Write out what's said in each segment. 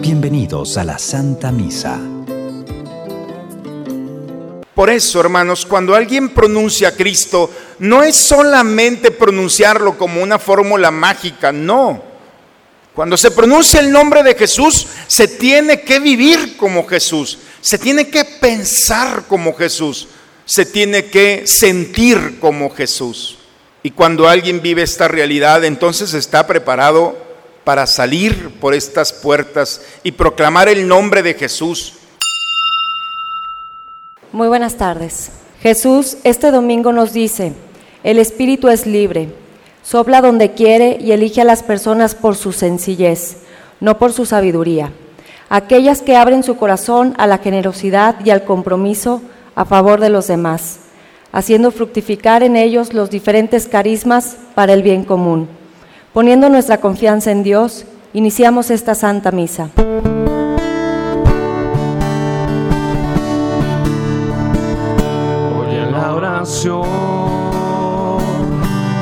Bienvenidos a la Santa Misa. Por eso, hermanos, cuando alguien pronuncia a Cristo, no es solamente pronunciarlo como una fórmula mágica, no. Cuando se pronuncia el nombre de Jesús, se tiene que vivir como Jesús, se tiene que pensar como Jesús, se tiene que sentir como Jesús. Y cuando alguien vive esta realidad, entonces está preparado para salir por estas puertas y proclamar el nombre de Jesús. Muy buenas tardes. Jesús este domingo nos dice, el Espíritu es libre, sopla donde quiere y elige a las personas por su sencillez, no por su sabiduría. Aquellas que abren su corazón a la generosidad y al compromiso a favor de los demás, haciendo fructificar en ellos los diferentes carismas para el bien común. Poniendo nuestra confianza en Dios, iniciamos esta Santa Misa. Oye la oración,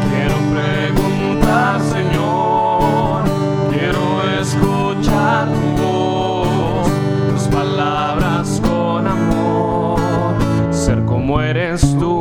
quiero preguntar, Señor, quiero escuchar tu voz, tus palabras con amor, ser como eres tú.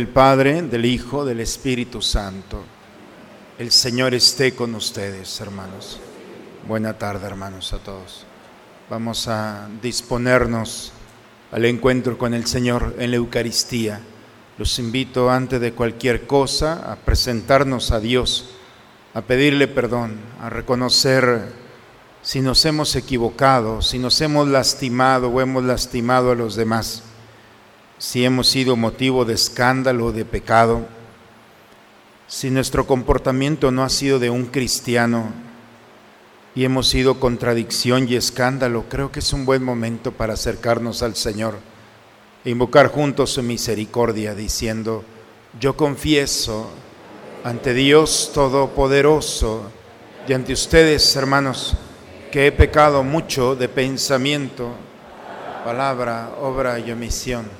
Del Padre, del Hijo, del Espíritu Santo. El Señor esté con ustedes, hermanos. Buena tarde, hermanos, a todos. Vamos a disponernos al encuentro con el Señor en la Eucaristía. Los invito antes de cualquier cosa a presentarnos a Dios, a pedirle perdón, a reconocer si nos hemos equivocado, si nos hemos lastimado o hemos lastimado a los demás si hemos sido motivo de escándalo o de pecado, si nuestro comportamiento no ha sido de un cristiano y hemos sido contradicción y escándalo, creo que es un buen momento para acercarnos al Señor e invocar juntos su misericordia diciendo, yo confieso ante Dios Todopoderoso y ante ustedes, hermanos, que he pecado mucho de pensamiento, palabra, obra y omisión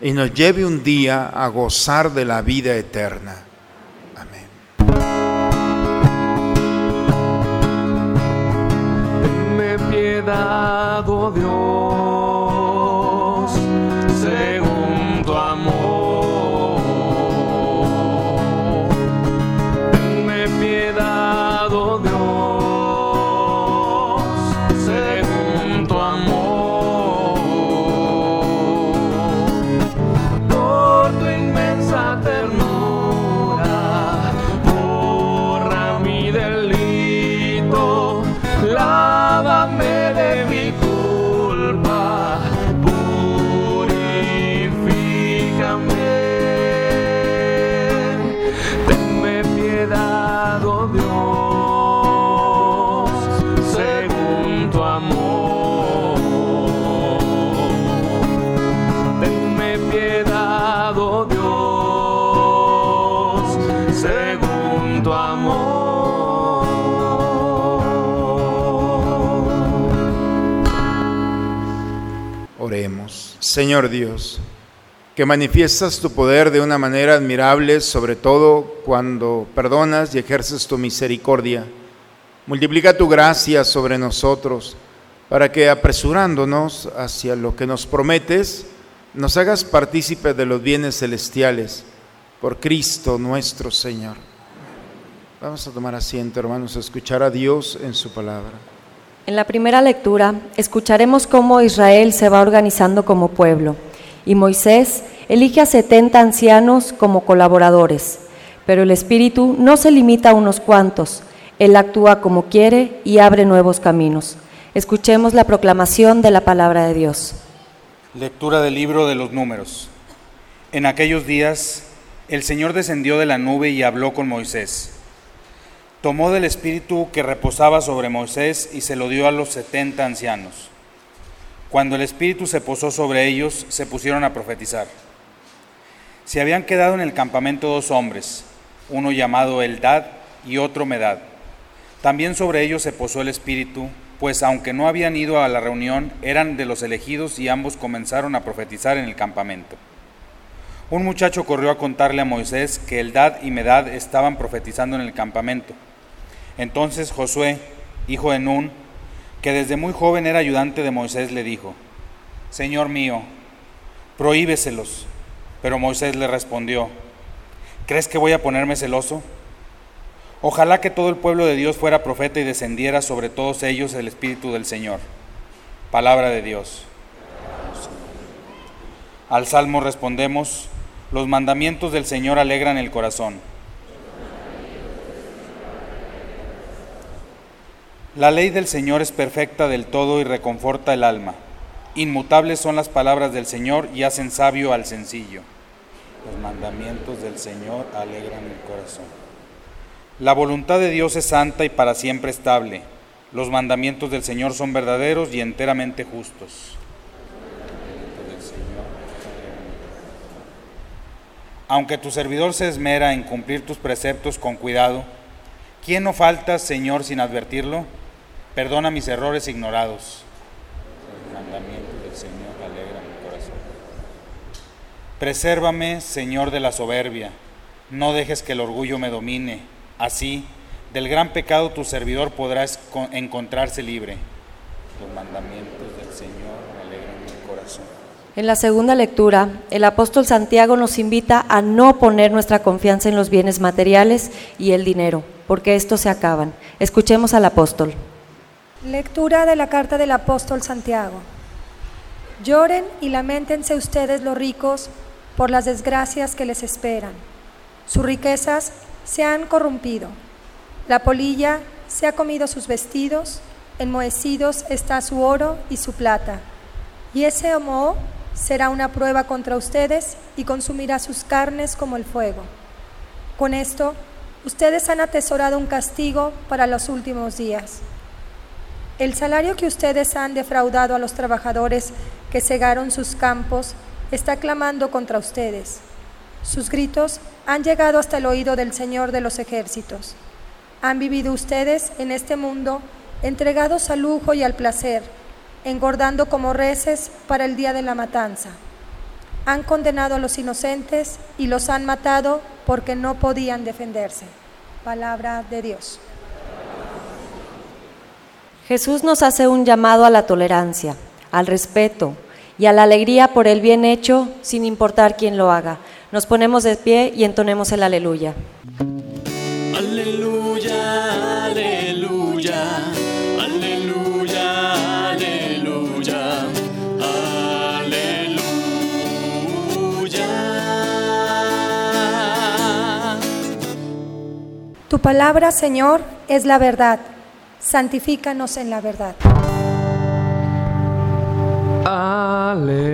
y nos lleve un día a gozar de la vida eterna. Amén. Oh Señor Dios, que manifiestas tu poder de una manera admirable, sobre todo cuando perdonas y ejerces tu misericordia. Multiplica tu gracia sobre nosotros, para que apresurándonos hacia lo que nos prometes, nos hagas partícipe de los bienes celestiales, por Cristo nuestro Señor. Vamos a tomar asiento, hermanos, a escuchar a Dios en su palabra. En la primera lectura escucharemos cómo Israel se va organizando como pueblo y Moisés elige a 70 ancianos como colaboradores, pero el Espíritu no se limita a unos cuantos, Él actúa como quiere y abre nuevos caminos. Escuchemos la proclamación de la palabra de Dios. Lectura del libro de los números. En aquellos días el Señor descendió de la nube y habló con Moisés. Tomó del espíritu que reposaba sobre Moisés y se lo dio a los setenta ancianos. Cuando el espíritu se posó sobre ellos, se pusieron a profetizar. Se habían quedado en el campamento dos hombres, uno llamado Eldad y otro Medad. También sobre ellos se posó el espíritu, pues aunque no habían ido a la reunión, eran de los elegidos y ambos comenzaron a profetizar en el campamento. Un muchacho corrió a contarle a Moisés que Eldad y Medad estaban profetizando en el campamento. Entonces Josué, hijo de Nun, que desde muy joven era ayudante de Moisés, le dijo, Señor mío, prohíbeselos. Pero Moisés le respondió, ¿crees que voy a ponerme celoso? Ojalá que todo el pueblo de Dios fuera profeta y descendiera sobre todos ellos el Espíritu del Señor. Palabra de Dios. Al salmo respondemos, los mandamientos del Señor alegran el corazón. La ley del Señor es perfecta del todo y reconforta el alma. Inmutables son las palabras del Señor y hacen sabio al sencillo. Los mandamientos del Señor alegran el corazón. La voluntad de Dios es santa y para siempre estable. Los mandamientos del Señor son verdaderos y enteramente justos. Aunque tu servidor se esmera en cumplir tus preceptos con cuidado, ¿quién no falta, Señor, sin advertirlo? Perdona mis errores ignorados. Los mandamientos del Señor alegran mi corazón. Presérvame, Señor, de la soberbia. No dejes que el orgullo me domine. Así, del gran pecado tu servidor podrá encontrarse libre. Los mandamientos del Señor alegran mi corazón. En la segunda lectura, el apóstol Santiago nos invita a no poner nuestra confianza en los bienes materiales y el dinero, porque estos se acaban. Escuchemos al apóstol. Lectura de la carta del apóstol Santiago. Lloren y lamentense ustedes los ricos por las desgracias que les esperan. Sus riquezas se han corrompido. La polilla se ha comido sus vestidos, enmohecidos está su oro y su plata. Y ese moho será una prueba contra ustedes y consumirá sus carnes como el fuego. Con esto, ustedes han atesorado un castigo para los últimos días. El salario que ustedes han defraudado a los trabajadores que cegaron sus campos está clamando contra ustedes. Sus gritos han llegado hasta el oído del Señor de los ejércitos. Han vivido ustedes en este mundo entregados al lujo y al placer, engordando como reces para el día de la matanza. Han condenado a los inocentes y los han matado porque no podían defenderse. Palabra de Dios. Jesús nos hace un llamado a la tolerancia, al respeto y a la alegría por el bien hecho sin importar quién lo haga. Nos ponemos de pie y entonemos el aleluya. Aleluya, aleluya, Tu palabra, Señor, es la verdad. Santifícanos en la verdad. Aleluya.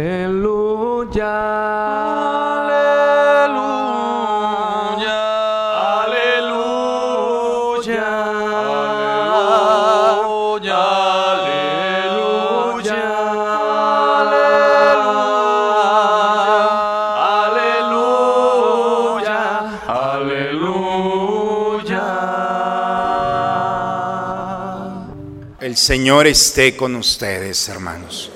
El Señor esté con ustedes, hermanos.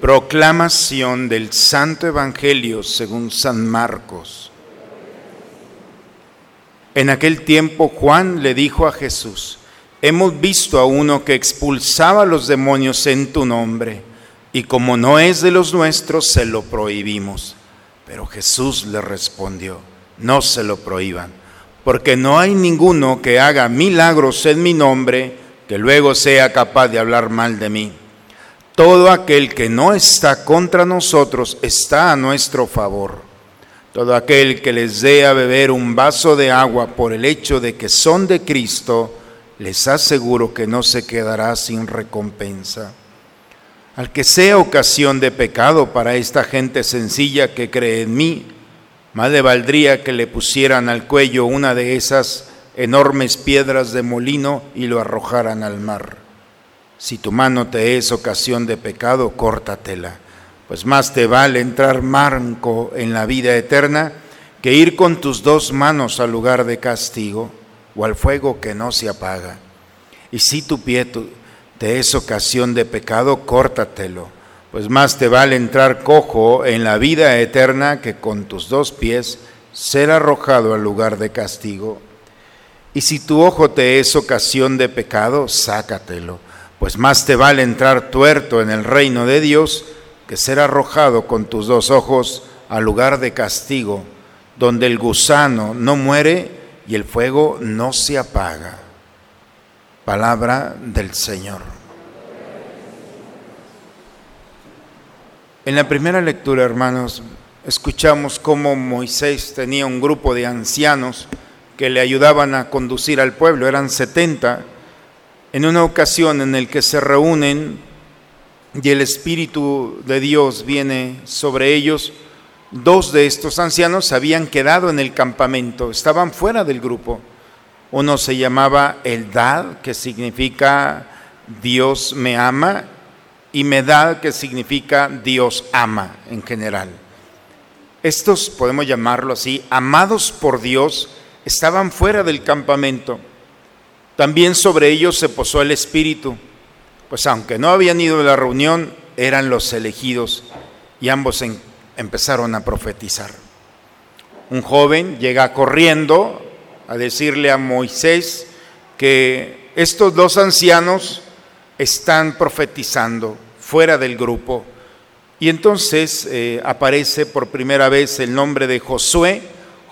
Proclamación del Santo Evangelio según San Marcos. En aquel tiempo Juan le dijo a Jesús, hemos visto a uno que expulsaba a los demonios en tu nombre, y como no es de los nuestros, se lo prohibimos. Pero Jesús le respondió, no se lo prohíban, porque no hay ninguno que haga milagros en mi nombre que luego sea capaz de hablar mal de mí. Todo aquel que no está contra nosotros está a nuestro favor. Todo aquel que les dé a beber un vaso de agua por el hecho de que son de Cristo, les aseguro que no se quedará sin recompensa. Al que sea ocasión de pecado para esta gente sencilla que cree en mí, más le valdría que le pusieran al cuello una de esas enormes piedras de molino y lo arrojaran al mar. Si tu mano te es ocasión de pecado, córtatela, pues más te vale entrar manco en la vida eterna que ir con tus dos manos al lugar de castigo o al fuego que no se apaga. Y si tu pie te es ocasión de pecado, córtatelo, pues más te vale entrar cojo en la vida eterna que con tus dos pies ser arrojado al lugar de castigo. Y si tu ojo te es ocasión de pecado, sácatelo, pues más te vale entrar tuerto en el reino de Dios que ser arrojado con tus dos ojos al lugar de castigo, donde el gusano no muere y el fuego no se apaga. Palabra del Señor. En la primera lectura, hermanos, escuchamos cómo Moisés tenía un grupo de ancianos que le ayudaban a conducir al pueblo, eran 70, en una ocasión en el que se reúnen y el Espíritu de Dios viene sobre ellos, dos de estos ancianos habían quedado en el campamento, estaban fuera del grupo. Uno se llamaba Eldad, que significa Dios me ama, y Medad, que significa Dios ama en general. Estos, podemos llamarlo así, amados por Dios, estaban fuera del campamento. También sobre ellos se posó el Espíritu, pues aunque no habían ido a la reunión, eran los elegidos y ambos empezaron a profetizar. Un joven llega corriendo a decirle a Moisés que estos dos ancianos están profetizando fuera del grupo. Y entonces eh, aparece por primera vez el nombre de Josué,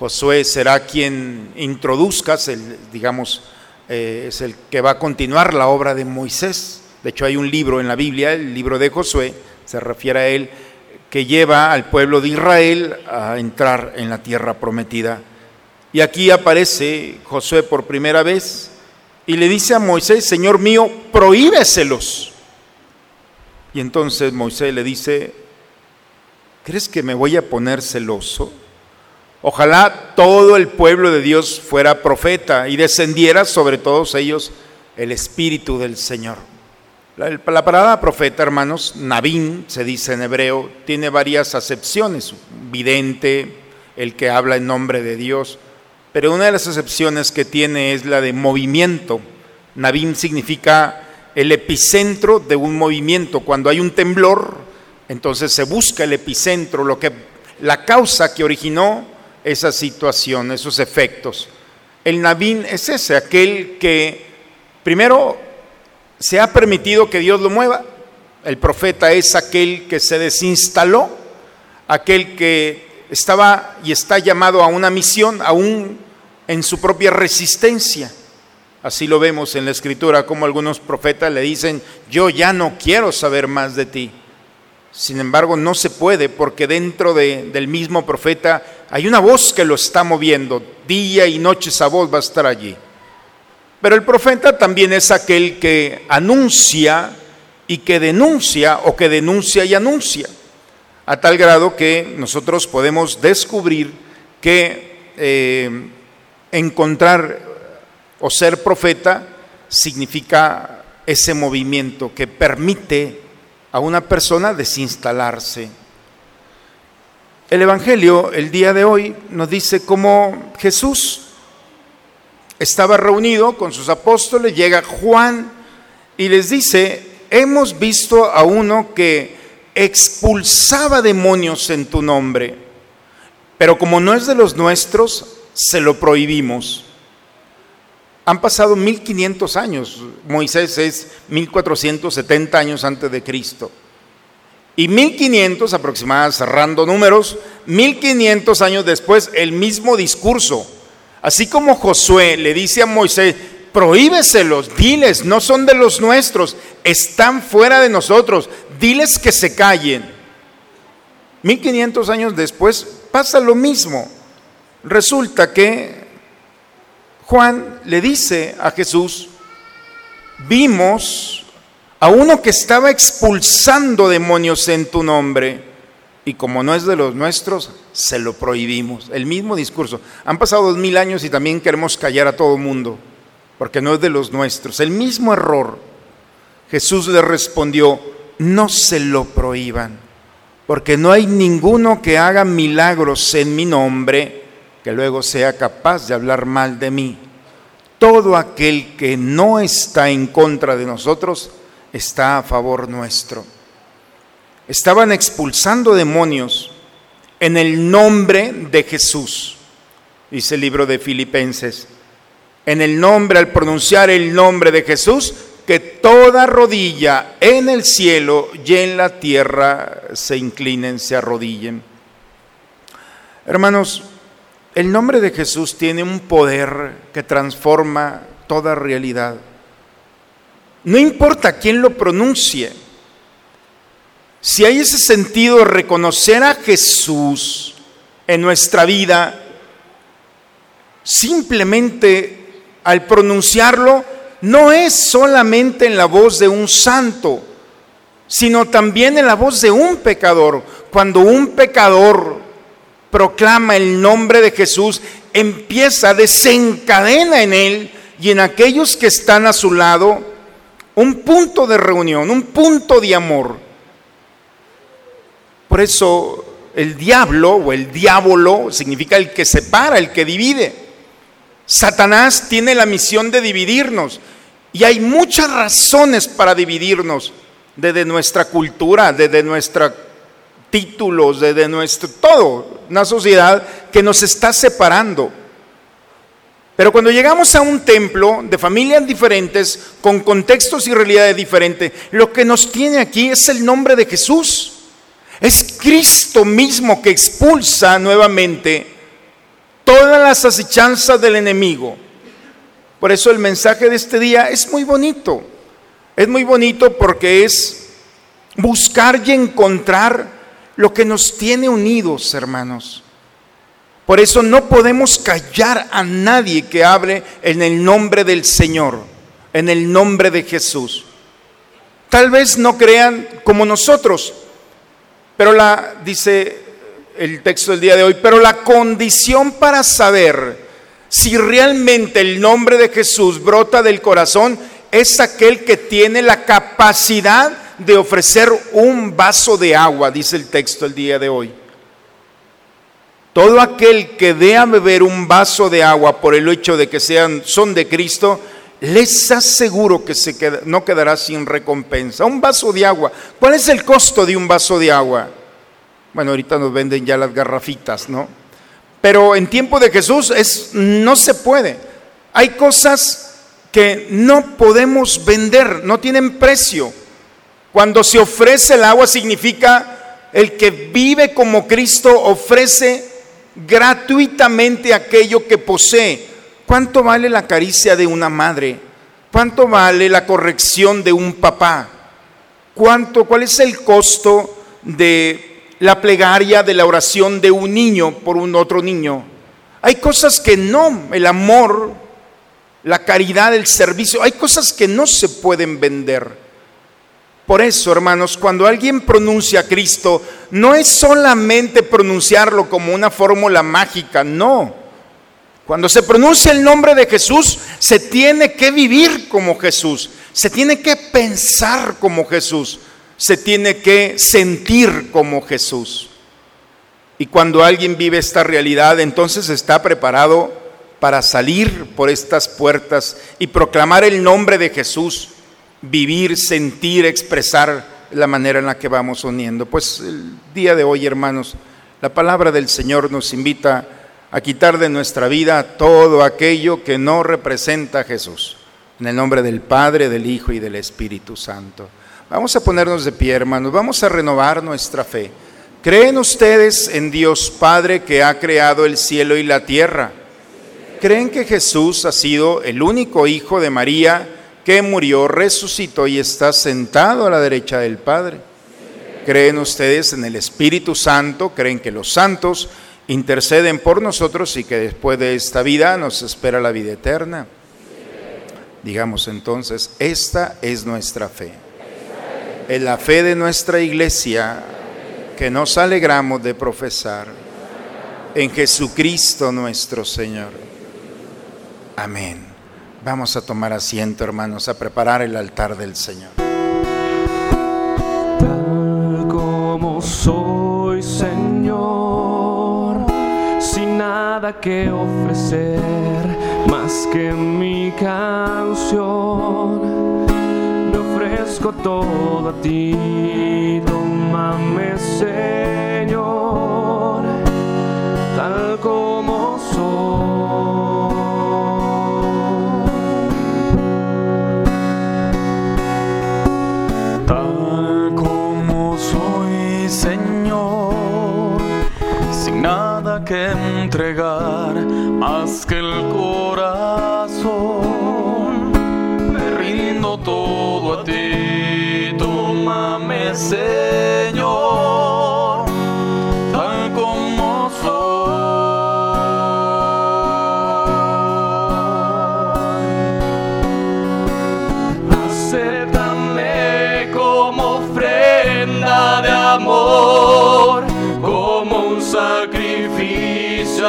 Josué será quien introduzca, digamos, eh, es el que va a continuar la obra de Moisés. De hecho, hay un libro en la Biblia, el libro de Josué, se refiere a él, que lleva al pueblo de Israel a entrar en la tierra prometida. Y aquí aparece Josué por primera vez y le dice a Moisés, Señor mío, prohíbeselos. Y entonces Moisés le dice, ¿crees que me voy a poner celoso? Ojalá todo el pueblo de Dios fuera profeta y descendiera sobre todos ellos el Espíritu del Señor. La, palabra profeta, hermanos, Nabín, se dice en hebreo, tiene varias acepciones. Vidente, el que habla en nombre de Dios. Pero una de las acepciones que tiene es la de movimiento. Nabín significa el epicentro de un movimiento. Cuando hay un temblor, entonces se busca el epicentro, lo que, la causa que originó esa situación, esos efectos. El Nabín es ese, aquel que primero se ha permitido que Dios lo mueva. El profeta es aquel que se desinstaló, aquel que estaba y está llamado a una misión, aún en su propia resistencia. Así lo vemos en la escritura, como algunos profetas le dicen, yo ya no quiero saber más de ti. Sin embargo, no se puede porque dentro del mismo profeta hay una voz que lo está moviendo. Día y noche esa voz va a estar allí. Pero el profeta también es aquel que anuncia y que denuncia o que denuncia y anuncia. A tal grado que nosotros podemos descubrir que eh, encontrar o ser profeta significa ese movimiento que permite a una persona desinstalarse. El Evangelio el día de hoy nos dice cómo Jesús estaba reunido con sus apóstoles, llega Juan y les dice, hemos visto a uno que expulsaba demonios en tu nombre, pero como no es de los nuestros, se lo prohibimos. Han pasado 1500 años, Moisés es 1470 años antes de Cristo. Y 1500 aproximadamente, cerrando números, 1500 años después, el mismo discurso. Así como Josué le dice a Moisés, prohíbeselos, diles, no son de los nuestros, están fuera de nosotros, diles que se callen. 1500 años después pasa lo mismo. Resulta que Juan le dice a Jesús, vimos a uno que estaba expulsando demonios en tu nombre y como no es de los nuestros, se lo prohibimos. El mismo discurso. Han pasado dos mil años y también queremos callar a todo mundo porque no es de los nuestros. El mismo error. Jesús le respondió, no se lo prohíban, porque no hay ninguno que haga milagros en mi nombre que luego sea capaz de hablar mal de mí. Todo aquel que no está en contra de nosotros está a favor nuestro. Estaban expulsando demonios en el nombre de Jesús, dice el libro de Filipenses en el nombre, al pronunciar el nombre de Jesús, que toda rodilla en el cielo y en la tierra se inclinen, se arrodillen. Hermanos, el nombre de Jesús tiene un poder que transforma toda realidad. No importa quién lo pronuncie, si hay ese sentido de reconocer a Jesús en nuestra vida, simplemente al pronunciarlo no es solamente en la voz de un santo, sino también en la voz de un pecador. Cuando un pecador proclama el nombre de Jesús, empieza, desencadena en él y en aquellos que están a su lado un punto de reunión, un punto de amor. Por eso el diablo o el diablo significa el que separa, el que divide. Satanás tiene la misión de dividirnos y hay muchas razones para dividirnos, desde nuestra cultura, desde nuestros títulos, desde nuestro todo, una sociedad que nos está separando. Pero cuando llegamos a un templo de familias diferentes, con contextos y realidades diferentes, lo que nos tiene aquí es el nombre de Jesús. Es Cristo mismo que expulsa nuevamente todas las asechanzas del enemigo. Por eso el mensaje de este día es muy bonito. Es muy bonito porque es buscar y encontrar lo que nos tiene unidos, hermanos. Por eso no podemos callar a nadie que hable en el nombre del Señor, en el nombre de Jesús. Tal vez no crean como nosotros, pero la dice el texto del día de hoy, pero la condición para saber si realmente el nombre de Jesús brota del corazón es aquel que tiene la capacidad de ofrecer un vaso de agua, dice el texto el día de hoy. Todo aquel que dé a beber un vaso de agua por el hecho de que sean, son de Cristo, les aseguro que se no quedará sin recompensa. Un vaso de agua. ¿Cuál es el costo de un vaso de agua? Bueno, ahorita nos venden ya las garrafitas, ¿no? Pero en tiempo de Jesús es no se puede. Hay cosas que no podemos vender, no tienen precio. Cuando se ofrece el agua significa el que vive como Cristo ofrece gratuitamente aquello que posee. ¿Cuánto vale la caricia de una madre? ¿Cuánto vale la corrección de un papá? ¿Cuánto cuál es el costo de la plegaria de la oración de un niño por un otro niño. Hay cosas que no, el amor, la caridad, el servicio, hay cosas que no se pueden vender. Por eso, hermanos, cuando alguien pronuncia a Cristo, no es solamente pronunciarlo como una fórmula mágica, no. Cuando se pronuncia el nombre de Jesús, se tiene que vivir como Jesús, se tiene que pensar como Jesús se tiene que sentir como Jesús. Y cuando alguien vive esta realidad, entonces está preparado para salir por estas puertas y proclamar el nombre de Jesús vivir, sentir, expresar la manera en la que vamos uniendo. Pues el día de hoy, hermanos, la palabra del Señor nos invita a quitar de nuestra vida todo aquello que no representa a Jesús. En el nombre del Padre, del Hijo y del Espíritu Santo. Vamos a ponernos de pie, hermanos. Vamos a renovar nuestra fe. ¿Creen ustedes en Dios Padre que ha creado el cielo y la tierra? ¿Creen que Jesús ha sido el único hijo de María que murió, resucitó y está sentado a la derecha del Padre? ¿Creen ustedes en el Espíritu Santo? ¿Creen que los santos interceden por nosotros y que después de esta vida nos espera la vida eterna? Digamos entonces, esta es nuestra fe. En la fe de nuestra iglesia que nos alegramos de profesar en Jesucristo nuestro Señor. Amén. Vamos a tomar asiento, hermanos, a preparar el altar del Señor. Tal como soy, Señor, sin nada que ofrecer más que mi canción. Me ofrezco todo a ti, tómame, Señor, tal como más que el corazón, me rindo todo a ti, tómame, Señor,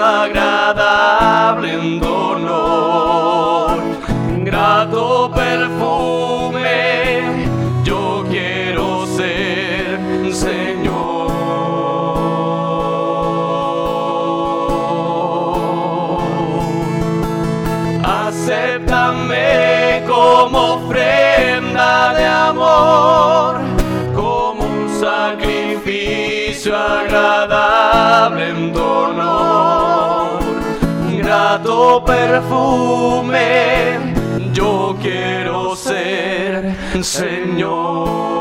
agradable en grato perfume. Yo quiero ser Señor. Acéptame como ofrenda de amor, como un sacrificio agradable perfume. Yo quiero ser Señor.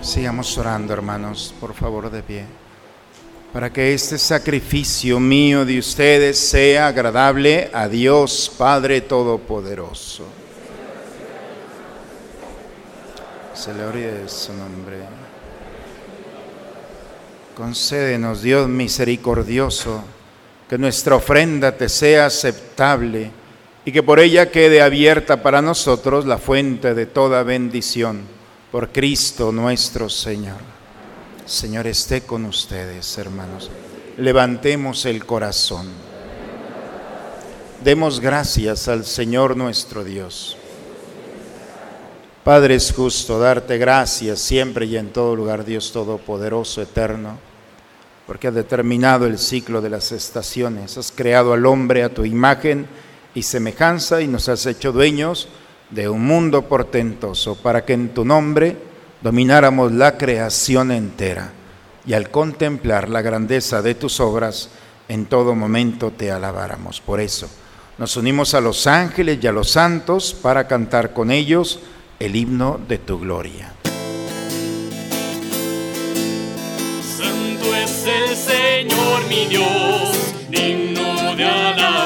Sigamos orando, hermanos, por favor, de pie. Para que este sacrificio mío de ustedes sea agradable a Dios Padre Todopoderoso. Se le ore su nombre. Concédenos, Dios misericordioso, que nuestra ofrenda te sea aceptable y que por ella quede abierta para nosotros la fuente de toda bendición. Por Cristo nuestro Señor. Señor esté con ustedes, hermanos. Levantemos el corazón. Demos gracias al Señor nuestro Dios. Padre, es justo darte gracias siempre y en todo lugar, Dios Todopoderoso, eterno, porque has determinado el ciclo de las estaciones, has creado al hombre a tu imagen y semejanza y nos has hecho dueños de un mundo portentoso para que en tu nombre domináramos la creación entera y al contemplar la grandeza de tus obras, en todo momento te alabáramos. Por eso nos unimos a los ángeles y a los santos para cantar con ellos el himno de tu gloria. Santo es el Señor mi Dios, digno de alabanza.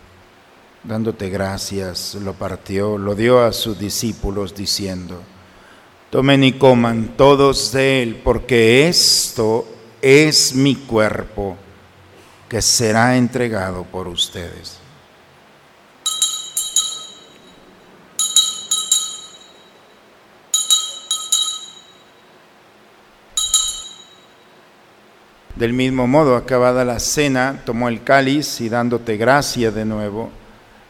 dándote gracias, lo partió, lo dio a sus discípulos diciendo, Tomen y coman todos de él, porque esto es mi cuerpo que será entregado por ustedes. Del mismo modo, acabada la cena, tomó el cáliz y dándote gracia de nuevo,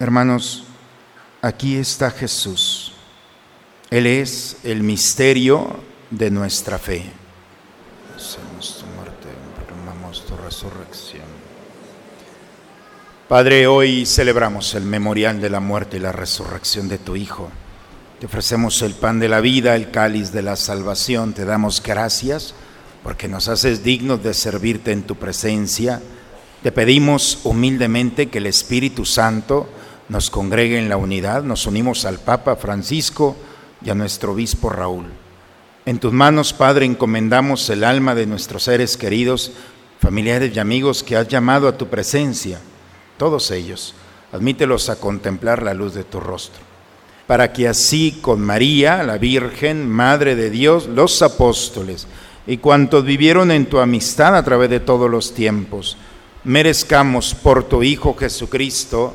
Hermanos, aquí está Jesús. Él es el misterio de nuestra fe. Hacemos tu muerte, tu resurrección. Padre, hoy celebramos el memorial de la muerte y la resurrección de tu Hijo. Te ofrecemos el pan de la vida, el cáliz de la salvación. Te damos gracias porque nos haces dignos de servirte en tu presencia. Te pedimos humildemente que el Espíritu Santo nos congregue en la unidad, nos unimos al Papa Francisco y a nuestro obispo Raúl. En tus manos, Padre, encomendamos el alma de nuestros seres queridos, familiares y amigos que has llamado a tu presencia, todos ellos. Admítelos a contemplar la luz de tu rostro, para que así con María, la Virgen, Madre de Dios, los apóstoles y cuantos vivieron en tu amistad a través de todos los tiempos, merezcamos por tu Hijo Jesucristo,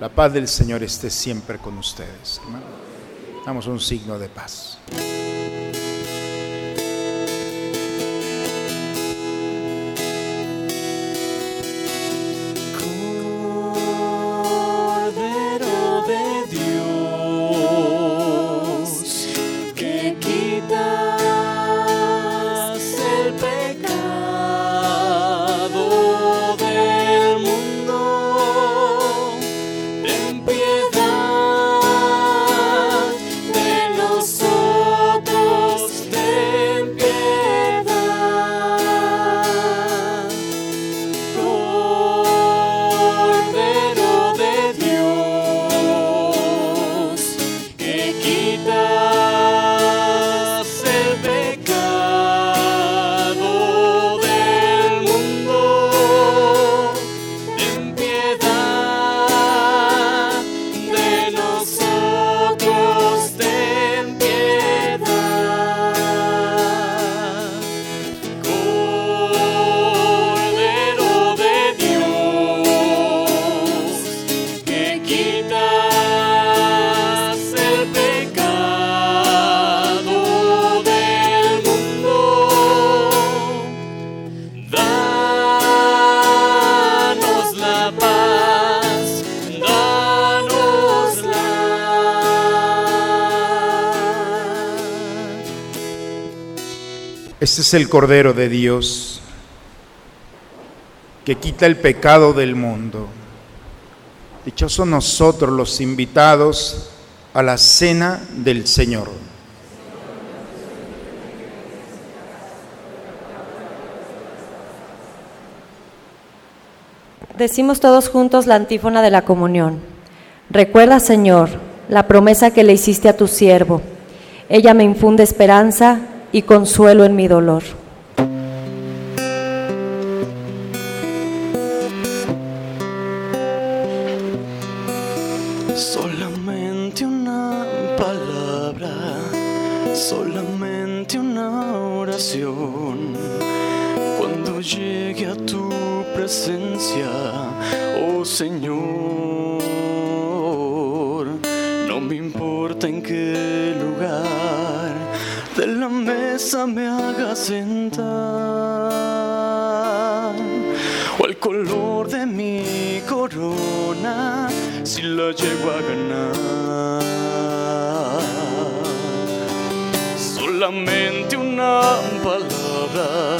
La paz del Señor esté siempre con ustedes. Damos un signo de paz. Este es el Cordero de Dios que quita el pecado del mundo. Dichosos nosotros los invitados a la cena del Señor. Decimos todos juntos la antífona de la comunión. Recuerda, Señor, la promesa que le hiciste a tu siervo. Ella me infunde esperanza y consuelo en mi dolor. Solamente una palabra, solamente una oración. Cuando llegue a tu presencia, oh Señor, me haga sentar o el color de mi corona si la llego a ganar. Solamente una palabra,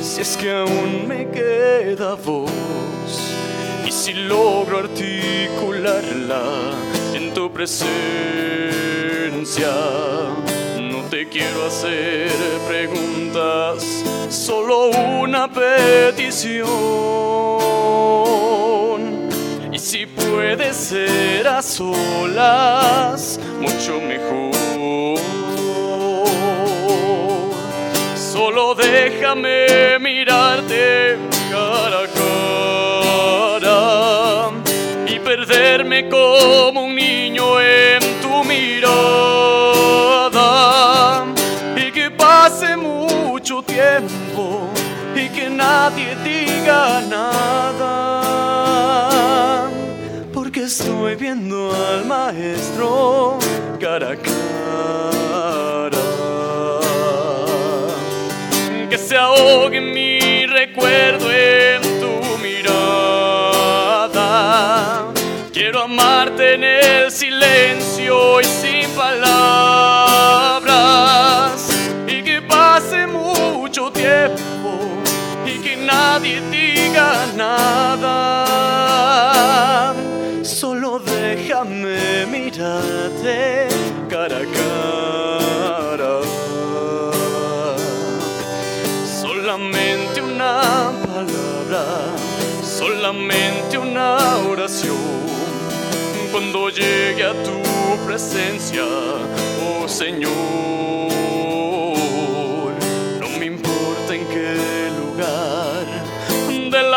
si es que aún me queda voz, y si logro articularla en tu presencia. No te quiero hacer preguntas, solo una petición. Y si puede ser a solas, mucho mejor. Solo déjame mirarte cara a cara y perderme como un niño en tu mirada y que nadie diga nada porque estoy viendo al maestro cara a cara que se ahogue mi recuerdo en tu mirada. Quiero amarte en el nada. Solo déjame mirarte cara a cara solamente una palabra, solamente una oración. Cuando llegue a tu presencia, oh Señor,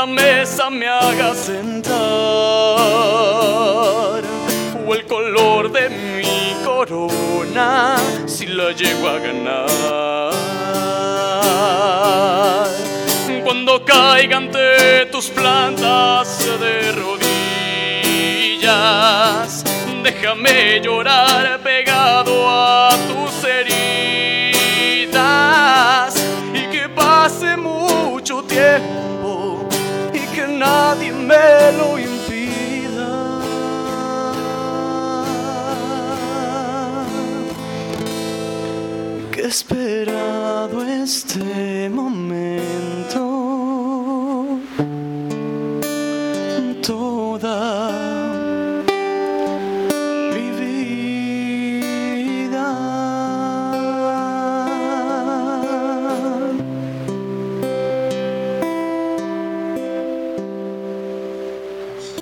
la mesa me haga sentar o el color de mi corona si la llego a ganar. Cuando caiga ante tus plantas de rodillas, déjame llorar pegado a nadie me lo impida que esperado este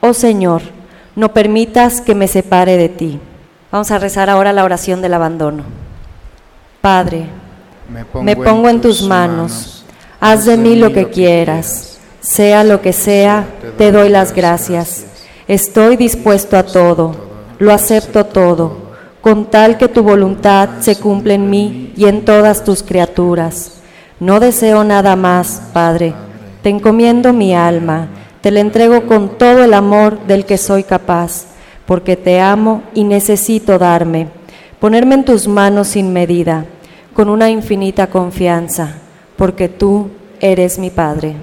Oh Señor, no permitas que me separe de ti. Vamos a rezar ahora la oración del abandono. Padre, me pongo en tus manos, haz de mí lo que quieras, sea lo que sea, te doy las gracias. Estoy dispuesto a todo, lo acepto todo, con tal que tu voluntad se cumpla en mí y en todas tus criaturas. No deseo nada más, Padre. Te encomiendo mi alma, te la entrego con todo el amor del que soy capaz, porque te amo y necesito darme, ponerme en tus manos sin medida, con una infinita confianza, porque tú eres mi Padre.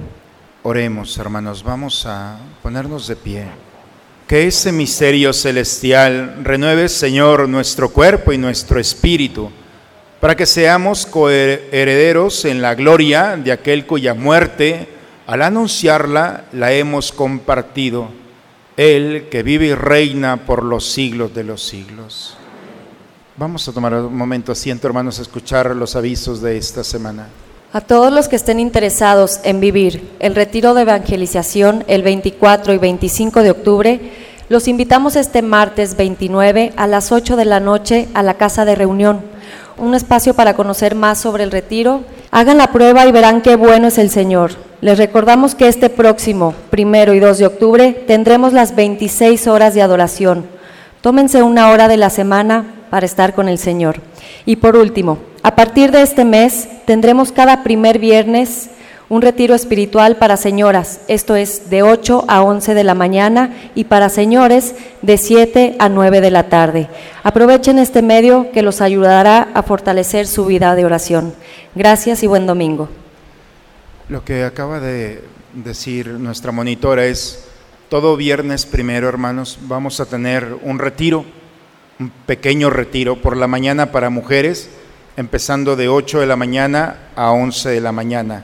Oremos, hermanos, vamos a ponernos de pie. Que ese misterio celestial renueve, Señor, nuestro cuerpo y nuestro espíritu, para que seamos coherederos en la gloria de aquel cuya muerte, al anunciarla, la hemos compartido. Él que vive y reina por los siglos de los siglos. Vamos a tomar un momento asiento, hermanos, a escuchar los avisos de esta semana. A todos los que estén interesados en vivir el retiro de evangelización el 24 y 25 de octubre, los invitamos este martes 29 a las 8 de la noche a la casa de reunión, un espacio para conocer más sobre el retiro. Hagan la prueba y verán qué bueno es el Señor. Les recordamos que este próximo primero y 2 de octubre tendremos las 26 horas de adoración. Tómense una hora de la semana para estar con el Señor. Y por último, a partir de este mes tendremos cada primer viernes un retiro espiritual para señoras, esto es de 8 a 11 de la mañana y para señores de 7 a 9 de la tarde. Aprovechen este medio que los ayudará a fortalecer su vida de oración. Gracias y buen domingo. Lo que acaba de decir nuestra monitora es, todo viernes primero, hermanos, vamos a tener un retiro, un pequeño retiro por la mañana para mujeres empezando de 8 de la mañana a 11 de la mañana.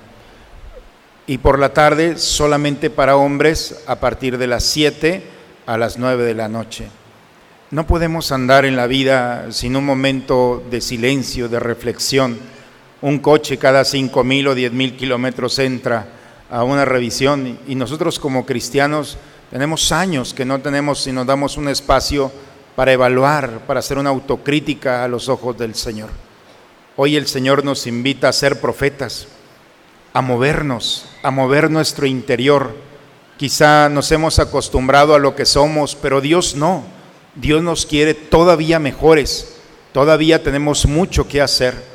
Y por la tarde solamente para hombres a partir de las 7 a las 9 de la noche. No podemos andar en la vida sin un momento de silencio, de reflexión. Un coche cada 5 mil o 10 mil kilómetros entra a una revisión y nosotros como cristianos tenemos años que no tenemos si nos damos un espacio para evaluar, para hacer una autocrítica a los ojos del Señor. Hoy el Señor nos invita a ser profetas, a movernos, a mover nuestro interior. Quizá nos hemos acostumbrado a lo que somos, pero Dios no. Dios nos quiere todavía mejores. Todavía tenemos mucho que hacer.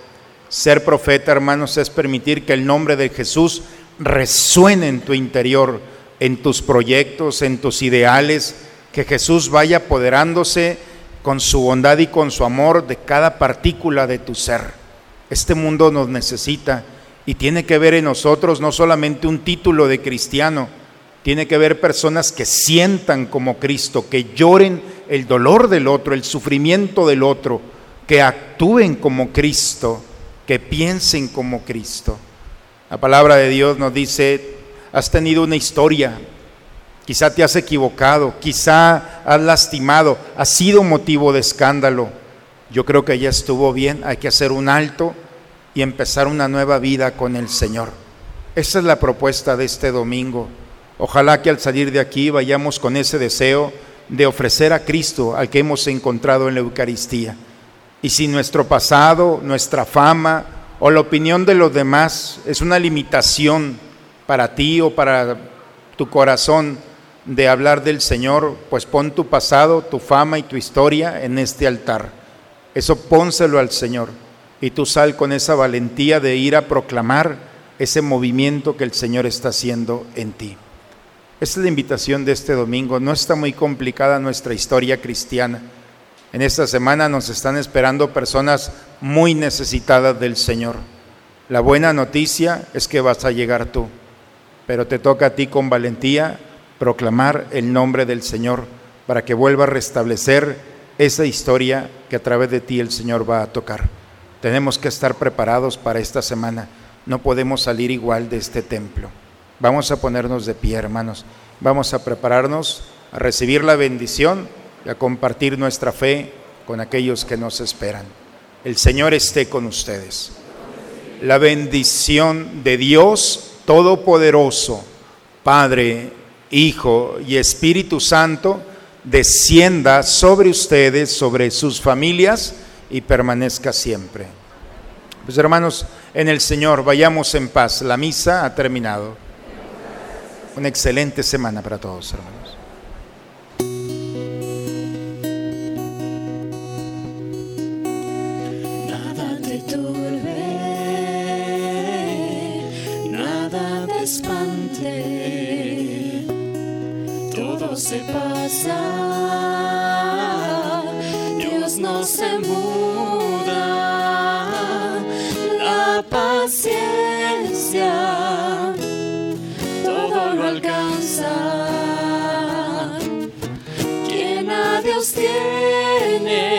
Ser profeta, hermanos, es permitir que el nombre de Jesús resuene en tu interior, en tus proyectos, en tus ideales, que Jesús vaya apoderándose con su bondad y con su amor de cada partícula de tu ser. Este mundo nos necesita y tiene que ver en nosotros no solamente un título de cristiano, tiene que ver personas que sientan como Cristo, que lloren el dolor del otro, el sufrimiento del otro, que actúen como Cristo, que piensen como Cristo. La palabra de Dios nos dice, has tenido una historia, quizá te has equivocado, quizá has lastimado, has sido motivo de escándalo yo creo que ya estuvo bien, hay que hacer un alto y empezar una nueva vida con el Señor. Esa es la propuesta de este domingo. Ojalá que al salir de aquí vayamos con ese deseo de ofrecer a Cristo al que hemos encontrado en la Eucaristía. Y si nuestro pasado, nuestra fama o la opinión de los demás es una limitación para ti o para tu corazón de hablar del Señor, pues pon tu pasado, tu fama y tu historia en este altar eso pónselo al Señor y tú sal con esa valentía de ir a proclamar ese movimiento que el Señor está haciendo en ti. Esa es la invitación de este domingo. No está muy complicada nuestra historia cristiana. En esta semana nos están esperando personas muy necesitadas del Señor. La buena noticia es que vas a llegar tú, pero te toca a ti con valentía proclamar el nombre del Señor para que vuelva a restablecer esa historia que a través de ti el Señor va a tocar. Tenemos que estar preparados para esta semana. No podemos salir igual de este templo. Vamos a ponernos de pie, hermanos. Vamos a prepararnos a recibir la bendición y a compartir nuestra fe con aquellos que nos esperan. El Señor esté con ustedes. La bendición de Dios Todopoderoso, Padre, Hijo y Espíritu Santo, descienda sobre ustedes, sobre sus familias y permanezca siempre. Pues hermanos, en el Señor, vayamos en paz. La misa ha terminado. Una excelente semana para todos, hermanos. Dios no se muda, la paciencia todo lo alcanza, quien a Dios tiene.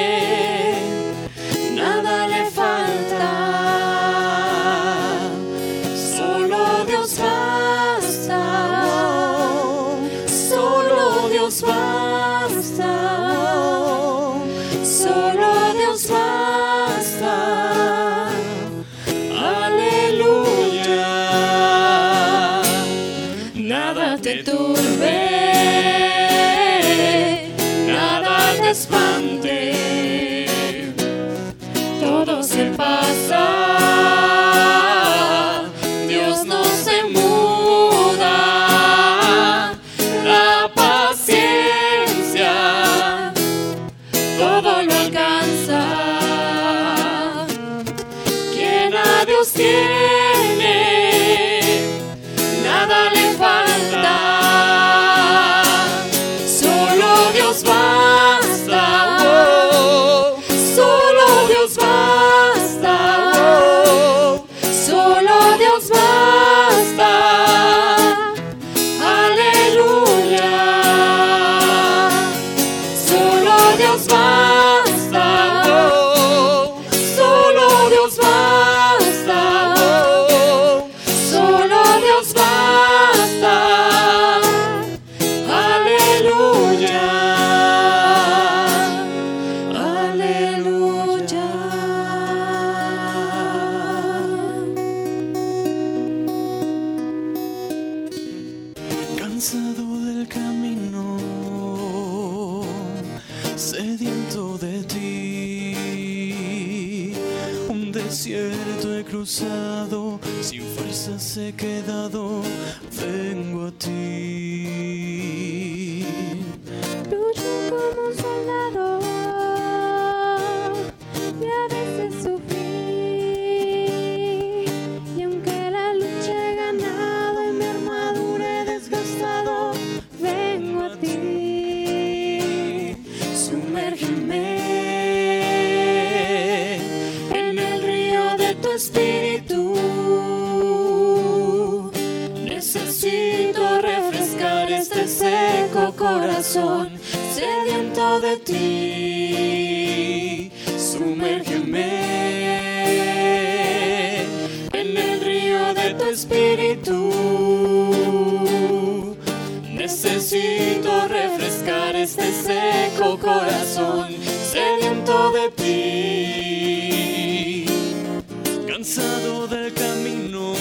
cansado del camino,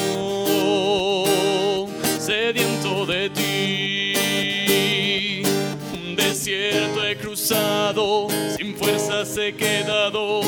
sediento de ti. Un desierto he cruzado, sin fuerzas he quedado.